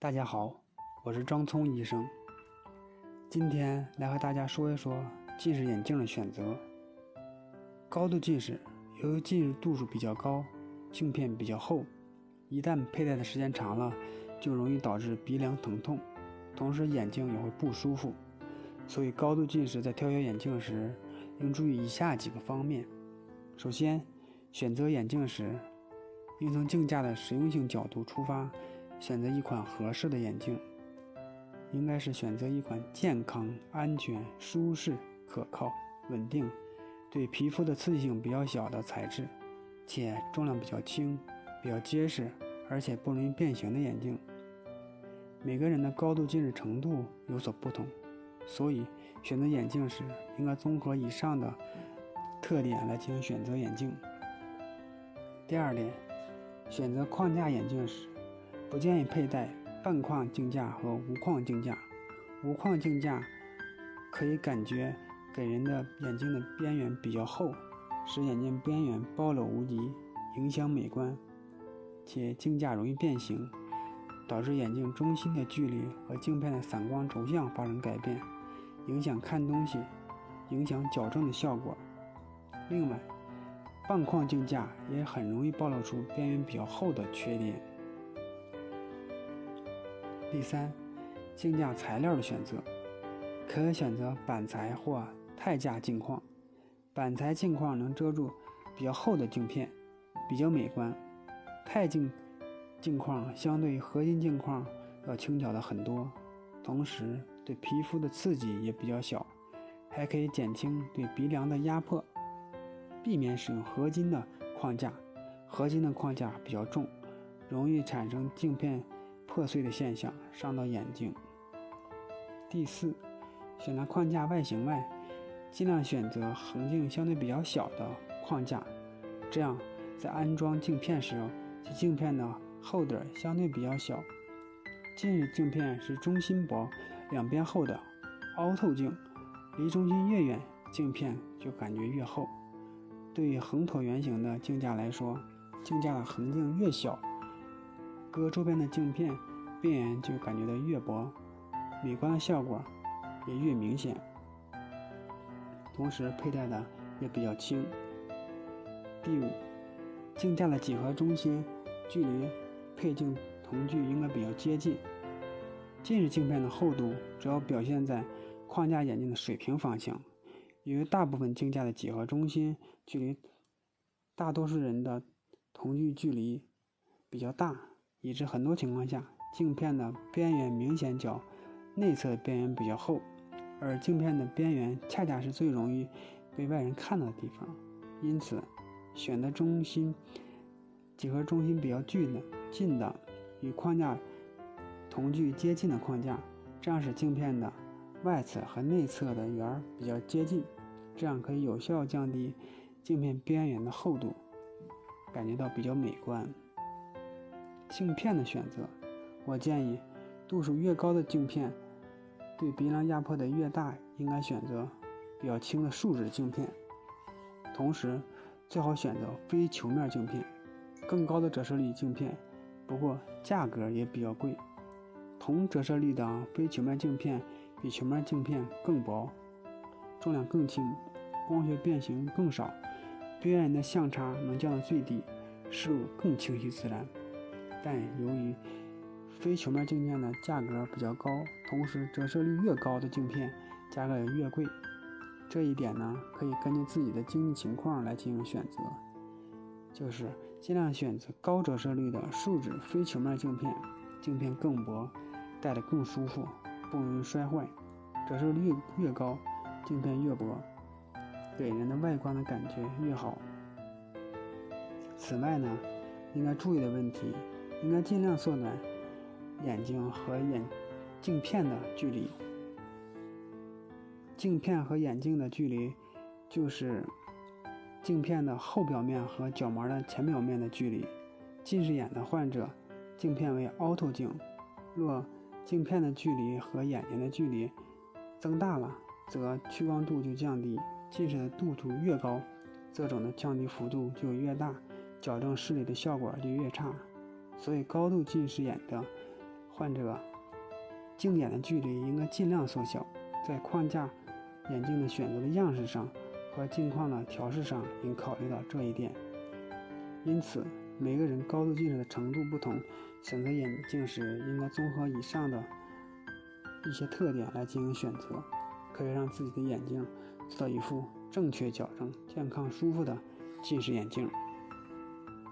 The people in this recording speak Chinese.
大家好，我是张聪医生。今天来和大家说一说近视眼镜的选择。高度近视，由于近视度数比较高，镜片比较厚，一旦佩戴的时间长了，就容易导致鼻梁疼痛，同时眼睛也会不舒服。所以，高度近视在挑选眼镜时，应注意以下几个方面。首先，选择眼镜时，应从镜架的实用性角度出发。选择一款合适的眼镜，应该是选择一款健康、安全、舒适、可靠、稳定，对皮肤的刺激性比较小的材质，且重量比较轻、比较结实，而且不容易变形的眼镜。每个人的高度近视程度有所不同，所以选择眼镜时应该综合以上的特点来进行选择眼镜。第二点，选择框架眼镜时。不建议佩戴半框镜架和无框镜架。无框镜架可以感觉给人的眼睛的边缘比较厚，使眼睛边缘暴露无遗，影响美观。且镜架容易变形，导致眼镜中心的距离和镜片的散光轴向发生改变，影响看东西，影响矫正的效果。另外，半框镜架也很容易暴露出边缘比较厚的缺点。第三，镜架材料的选择，可选择板材或钛架镜框。板材镜框能遮住比较厚的镜片，比较美观。钛镜镜框相对于合金镜框要轻巧的很多，同时对皮肤的刺激也比较小，还可以减轻对鼻梁的压迫。避免使用合金的框架，合金的框架比较重，容易产生镜片。破碎的现象伤到眼睛。第四，选择框架外形外，尽量选择横径相对比较小的框架，这样在安装镜片时，其镜片的厚底相对比较小。近视镜片是中心薄、两边厚的凹透镜，离中心越远，镜片就感觉越厚。对于横椭圆形的镜架来说，镜架的横径越小。隔周边的镜片边缘就感觉到越薄，美观的效果也越明显。同时佩戴的也比较轻。第五，镜架的几何中心距离配镜瞳距应该比较接近。近视镜片的厚度主要表现在框架眼镜的水平方向。由于大部分镜架的几何中心距离大多数人的瞳距距离比较大。以致很多情况下，镜片的边缘明显较内侧边缘比较厚，而镜片的边缘恰恰是最容易被外人看到的地方。因此，选择中心几何中心比较近的、近的与框架同距接近的框架，这样使镜片的外侧和内侧的缘比较接近，这样可以有效降低镜片边缘的厚度，感觉到比较美观。镜片的选择，我建议度数越高的镜片，对鼻梁压迫的越大，应该选择比较轻的树脂镜片。同时，最好选择非球面镜片，更高的折射率镜片，不过价格也比较贵。同折射率的非球面镜片比球面镜片更薄，重量更轻，光学变形更少，边缘的相差能降到最低，视物更清晰自然。但由于非球面镜片的价格比较高，同时折射率越高的镜片价格也越贵。这一点呢，可以根据自己的经济情况来进行选择，就是尽量选择高折射率的树脂非球面镜片，镜片更薄，戴的更舒服，不容易摔坏。折射率越高，镜片越薄，给人的外观的感觉越好。此外呢，应该注意的问题。应该尽量缩短眼睛和眼镜片的距离。镜片和眼镜的距离，就是镜片的后表面和角膜的前表面的距离。近视眼的患者，镜片为凹透镜，若镜片的距离和眼睛的距离增大了，则屈光度就降低。近视的度数越高，这种的降低幅度就越大，矫正视力的效果就越差。所以，高度近视眼的患者镜眼的距离应该尽量缩小，在框架眼镜的选择的样式上和镜框的调试上应考虑到这一点。因此，每个人高度近视的程度不同，选择眼镜时应该综合以上的一些特点来进行选择，可以让自己的眼睛做到一副正确矫正、健康舒服的近视眼镜。